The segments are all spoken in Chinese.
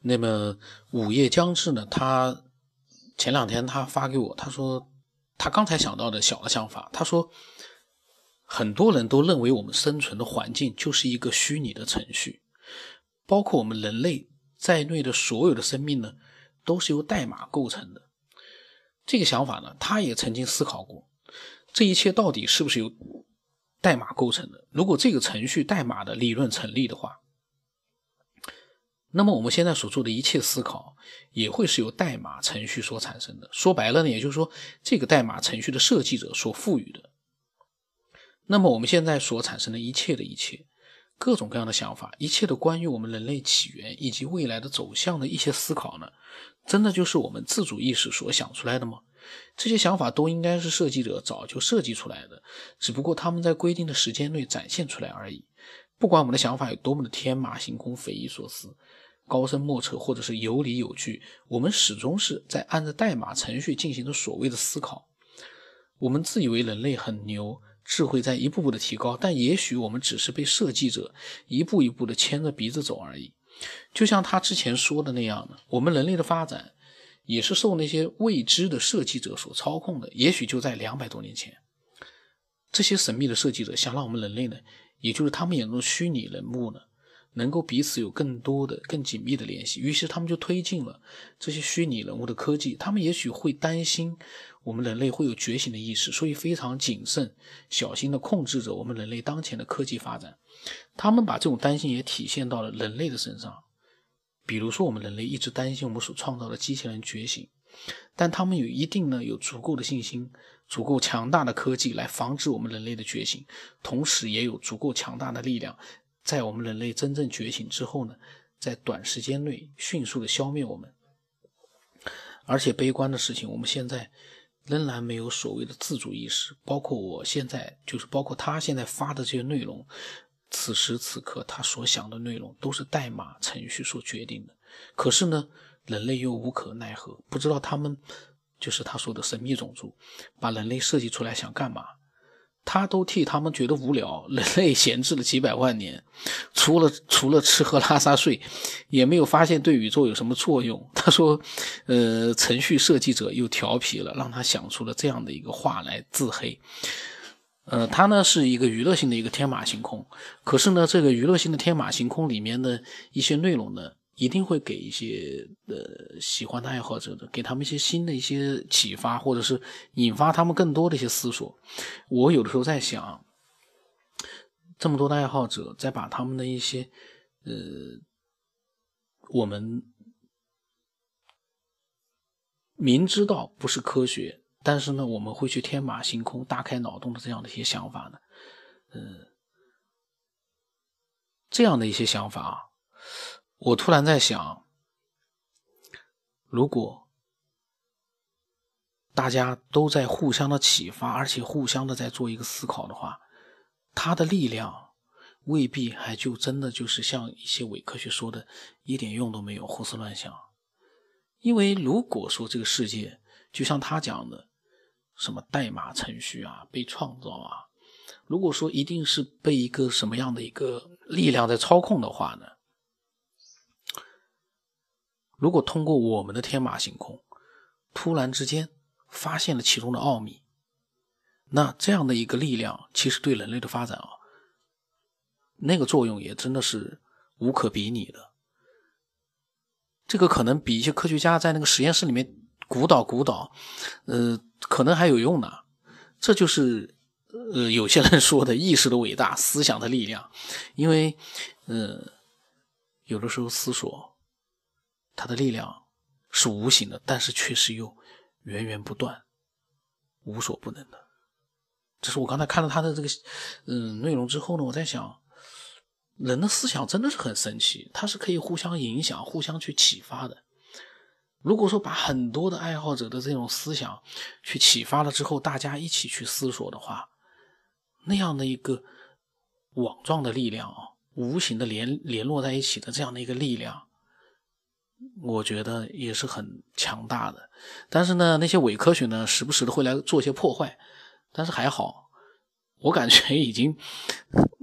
那么午夜将至呢，他前两天他发给我，他说他刚才想到的小的想法，他说很多人都认为我们生存的环境就是一个虚拟的程序，包括我们人类在内的所有的生命呢，都是由代码构成的。这个想法呢，他也曾经思考过，这一切到底是不是由代码构成的？如果这个程序代码的理论成立的话。那么我们现在所做的一切思考，也会是由代码程序所产生的。说白了呢，也就是说，这个代码程序的设计者所赋予的。那么我们现在所产生的一切的一切，各种各样的想法，一切的关于我们人类起源以及未来的走向的一些思考呢，真的就是我们自主意识所想出来的吗？这些想法都应该是设计者早就设计出来的，只不过他们在规定的时间内展现出来而已。不管我们的想法有多么的天马行空、匪夷所思。高深莫测，或者是有理有据，我们始终是在按照代码程序进行着所谓的思考。我们自以为人类很牛，智慧在一步步的提高，但也许我们只是被设计者一步一步的牵着鼻子走而已。就像他之前说的那样的，我们人类的发展也是受那些未知的设计者所操控的。也许就在两百多年前，这些神秘的设计者想让我们人类呢，也就是他们眼中的虚拟人物呢。能够彼此有更多的、更紧密的联系，于是他们就推进了这些虚拟人物的科技。他们也许会担心我们人类会有觉醒的意识，所以非常谨慎、小心地控制着我们人类当前的科技发展。他们把这种担心也体现到了人类的身上，比如说，我们人类一直担心我们所创造的机器人觉醒，但他们有一定呢，有足够的信心、足够强大的科技来防止我们人类的觉醒，同时也有足够强大的力量。在我们人类真正觉醒之后呢，在短时间内迅速的消灭我们。而且悲观的事情，我们现在仍然没有所谓的自主意识。包括我现在，就是包括他现在发的这些内容，此时此刻他所想的内容都是代码程序所决定的。可是呢，人类又无可奈何，不知道他们就是他说的神秘种族，把人类设计出来想干嘛。他都替他们觉得无聊，人类闲置了几百万年，除了除了吃喝拉撒睡，也没有发现对宇宙有什么作用。他说，呃，程序设计者又调皮了，让他想出了这样的一个话来自黑。呃，他呢是一个娱乐性的一个天马行空，可是呢，这个娱乐性的天马行空里面的一些内容呢。一定会给一些呃喜欢的爱好者的，给他们一些新的一些启发，或者是引发他们更多的一些思索。我有的时候在想，这么多的爱好者在把他们的一些呃我们明知道不是科学，但是呢我们会去天马行空、大开脑洞的这样的一些想法呢，呃，这样的一些想法啊。我突然在想，如果大家都在互相的启发，而且互相的在做一个思考的话，它的力量未必还就真的就是像一些伪科学说的，一点用都没有，胡思乱想。因为如果说这个世界就像他讲的，什么代码程序啊被创造啊，如果说一定是被一个什么样的一个力量在操控的话呢？如果通过我们的天马行空，突然之间发现了其中的奥秘，那这样的一个力量，其实对人类的发展啊，那个作用也真的是无可比拟的。这个可能比一些科学家在那个实验室里面鼓捣鼓捣，呃，可能还有用呢。这就是呃有些人说的意识的伟大，思想的力量。因为，呃，有的时候思索。它的力量是无形的，但是确实又源源不断、无所不能的。这是我刚才看到他的这个嗯内容之后呢，我在想，人的思想真的是很神奇，它是可以互相影响、互相去启发的。如果说把很多的爱好者的这种思想去启发了之后，大家一起去思索的话，那样的一个网状的力量啊，无形的联联络在一起的这样的一个力量。我觉得也是很强大的，但是呢，那些伪科学呢，时不时的会来做一些破坏，但是还好，我感觉已经，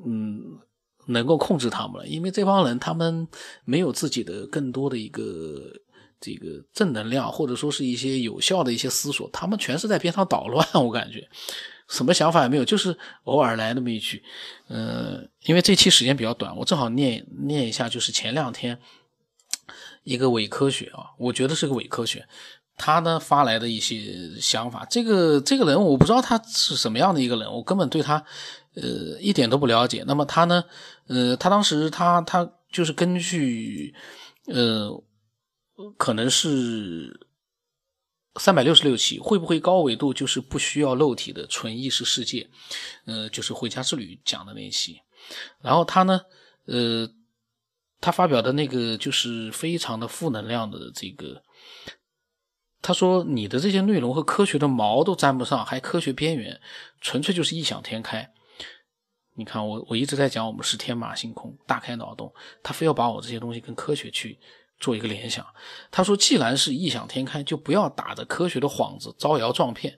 嗯，能够控制他们了，因为这帮人他们没有自己的更多的一个这个正能量，或者说是一些有效的一些思索，他们全是在边上捣乱，我感觉。什么想法也没有，就是偶尔来那么一句，呃，因为这期时间比较短，我正好念念一下，就是前两天一个伪科学啊，我觉得是个伪科学，他呢发来的一些想法，这个这个人我不知道他是什么样的一个人，我根本对他呃一点都不了解。那么他呢，呃，他当时他他就是根据呃，可能是。三百六十六期会不会高纬度就是不需要肉体的纯意识世界？呃，就是回家之旅讲的那一期。然后他呢，呃，他发表的那个就是非常的负能量的这个。他说你的这些内容和科学的毛都沾不上，还科学边缘，纯粹就是异想天开。你看我我一直在讲我们是天马行空，大开脑洞，他非要把我这些东西跟科学去。做一个联想，他说：“既然是异想天开，就不要打着科学的幌子招摇撞骗。”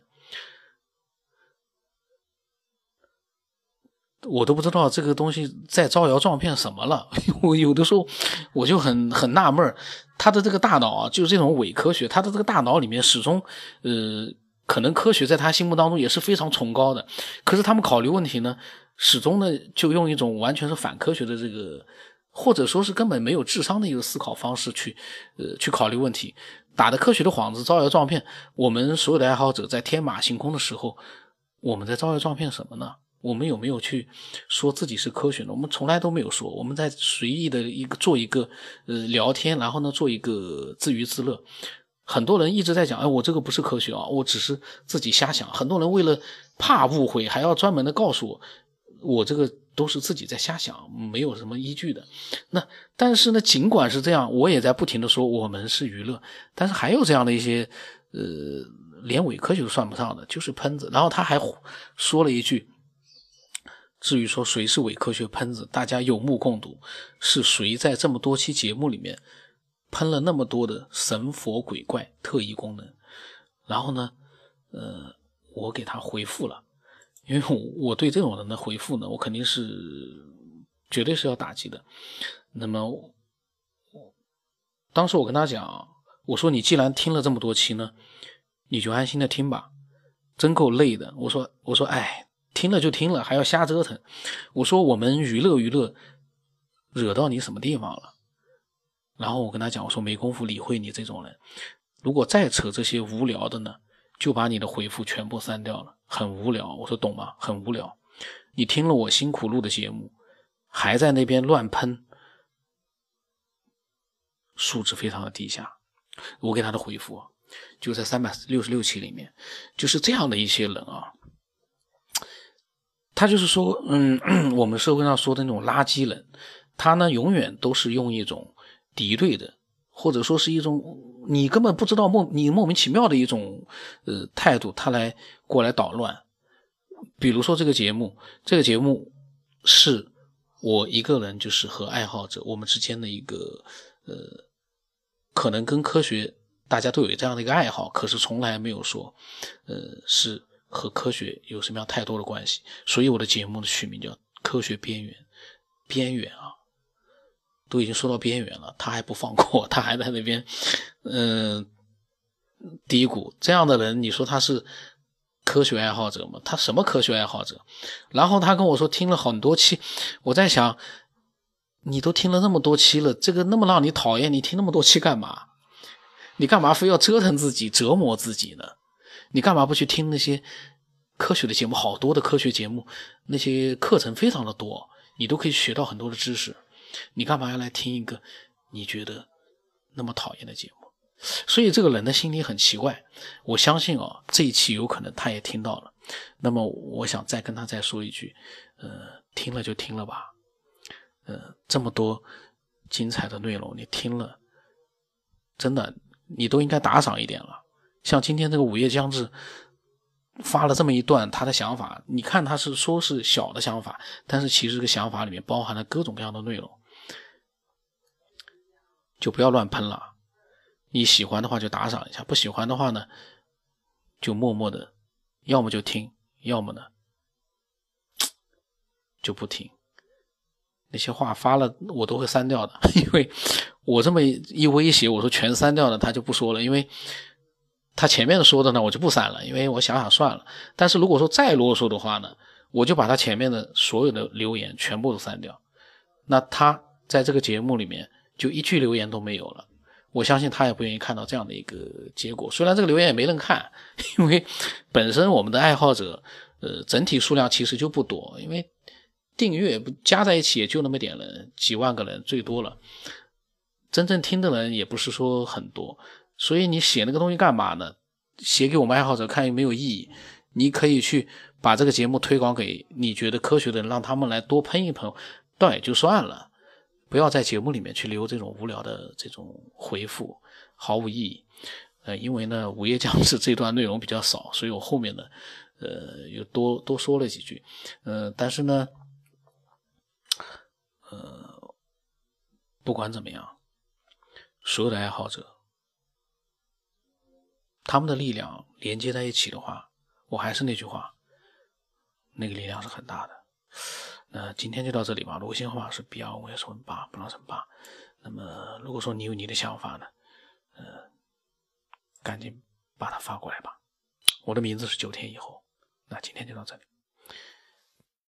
我都不知道这个东西在招摇撞骗什么了。我有的时候我就很很纳闷他的这个大脑啊，就是这种伪科学，他的这个大脑里面始终，呃，可能科学在他心目当中也是非常崇高的，可是他们考虑问题呢，始终呢就用一种完全是反科学的这个。或者说是根本没有智商的一个思考方式去，呃，去考虑问题，打的科学的幌子，招摇撞骗。我们所有的爱好者在天马行空的时候，我们在招摇撞骗什么呢？我们有没有去说自己是科学呢？我们从来都没有说。我们在随意的一个做一个呃聊天，然后呢做一个自娱自乐。很多人一直在讲，哎，我这个不是科学啊，我只是自己瞎想。很多人为了怕误会，还要专门的告诉我，我这个。都是自己在瞎想，没有什么依据的。那但是呢，尽管是这样，我也在不停的说我们是娱乐。但是还有这样的一些，呃，连伪科学都算不上的，就是喷子。然后他还说了一句：“至于说谁是伪科学喷子，大家有目共睹，是谁在这么多期节目里面喷了那么多的神佛鬼怪特异功能？”然后呢，呃，我给他回复了。因为我我对这种人的回复呢，我肯定是绝对是要打击的。那么，我当时我跟他讲，我说你既然听了这么多期呢，你就安心的听吧，真够累的。我说我说哎，听了就听了，还要瞎折腾。我说我们娱乐娱乐，惹到你什么地方了？然后我跟他讲，我说没工夫理会你这种人，如果再扯这些无聊的呢？就把你的回复全部删掉了，很无聊。我说懂吗？很无聊。你听了我辛苦录的节目，还在那边乱喷，素质非常的低下。我给他的回复就在三百六十六期里面，就是这样的一些人啊。他就是说，嗯，我们社会上说的那种垃圾人，他呢永远都是用一种敌对的。或者说是一种你根本不知道莫你莫名其妙的一种呃态度，他来过来捣乱。比如说这个节目，这个节目是我一个人，就是和爱好者我们之间的一个呃，可能跟科学大家都有这样的一个爱好，可是从来没有说呃是和科学有什么样太多的关系。所以我的节目的取名叫《科学边缘》，边缘啊。都已经说到边缘了，他还不放过，他还在那边，嗯，低谷。这样的人，你说他是科学爱好者吗？他什么科学爱好者？然后他跟我说听了很多期，我在想，你都听了那么多期了，这个那么让你讨厌，你听那么多期干嘛？你干嘛非要折腾自己、折磨自己呢？你干嘛不去听那些科学的节目？好多的科学节目，那些课程非常的多，你都可以学到很多的知识。你干嘛要来听一个你觉得那么讨厌的节目？所以这个人的心里很奇怪。我相信啊，这一期有可能他也听到了。那么我想再跟他再说一句，呃，听了就听了吧。呃，这么多精彩的内容，你听了，真的你都应该打赏一点了。像今天这个午夜将至。发了这么一段他的想法，你看他是说是小的想法，但是其实这个想法里面包含了各种各样的内容，就不要乱喷了。你喜欢的话就打赏一下，不喜欢的话呢，就默默的，要么就听，要么呢就不听。那些话发了我都会删掉的，因为我这么一威胁，我说全删掉了，他就不说了，因为他前面说的呢，我就不删了，因为我想想算了。但是如果说再啰嗦的话呢，我就把他前面的所有的留言全部都删掉，那他在这个节目里面就一句留言都没有了。我相信他也不愿意看到这样的一个结果。虽然这个留言也没人看，因为本身我们的爱好者，呃，整体数量其实就不多，因为。订阅不加在一起也就那么点人，几万个人最多了，真正听的人也不是说很多，所以你写那个东西干嘛呢？写给我们爱好者看有没有意义？你可以去把这个节目推广给你觉得科学的人，让他们来多喷一喷，倒也就算了，不要在节目里面去留这种无聊的这种回复，毫无意义。呃，因为呢，午夜将至这段内容比较少，所以我后面呢，呃，又多多说了几句，呃，但是呢。呃，不管怎么样，所有的爱好者，他们的力量连接在一起的话，我还是那句话，那个力量是很大的。那今天就到这里吧。微信号码是 B 二五 S 五八，不聊什么八。那么，如果说你有你的想法呢，呃，赶紧把它发过来吧。我的名字是九天以后。那今天就到这里。